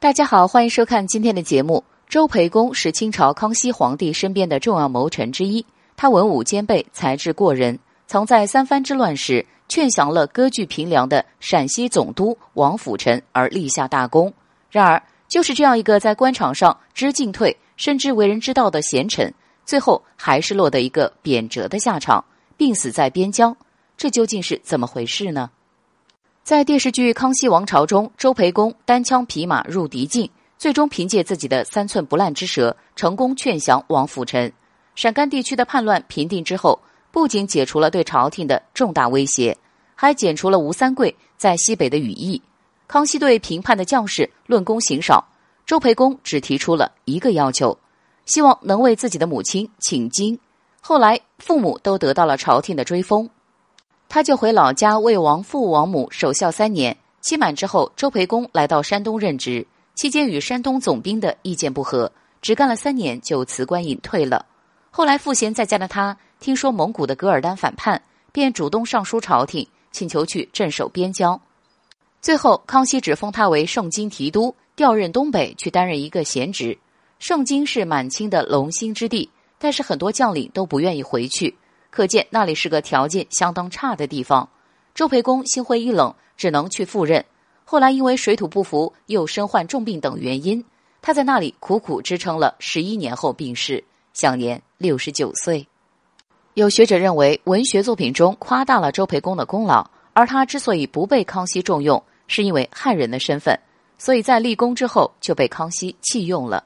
大家好，欢迎收看今天的节目。周培公是清朝康熙皇帝身边的重要谋臣之一，他文武兼备，才智过人，曾在三藩之乱时劝降了割据平凉的陕西总督王辅臣而立下大功。然而，就是这样一个在官场上知进退、深知为人之道的贤臣，最后还是落得一个贬谪的下场，病死在边疆。这究竟是怎么回事呢？在电视剧《康熙王朝》中，周培公单枪匹马入敌境，最终凭借自己的三寸不烂之舌，成功劝降王辅臣。陕甘地区的叛乱平定之后，不仅解除了对朝廷的重大威胁，还剪除了吴三桂在西北的羽翼。康熙对平叛的将士论功行赏，周培公只提出了一个要求，希望能为自己的母亲请经。后来，父母都得到了朝廷的追封。他就回老家为王父王母守孝三年，期满之后，周培公来到山东任职，期间与山东总兵的意见不合，只干了三年就辞官隐退了。后来赋闲在家的他，听说蒙古的噶尔丹反叛，便主动上书朝廷，请求去镇守边疆。最后，康熙只封他为盛京提督，调任东北去担任一个闲职。盛京是满清的龙兴之地，但是很多将领都不愿意回去。可见那里是个条件相当差的地方，周培公心灰意冷，只能去赴任。后来因为水土不服，又身患重病等原因，他在那里苦苦支撑了十一年后病逝，享年六十九岁。有学者认为，文学作品中夸大了周培公的功劳，而他之所以不被康熙重用，是因为汉人的身份，所以在立功之后就被康熙弃用了。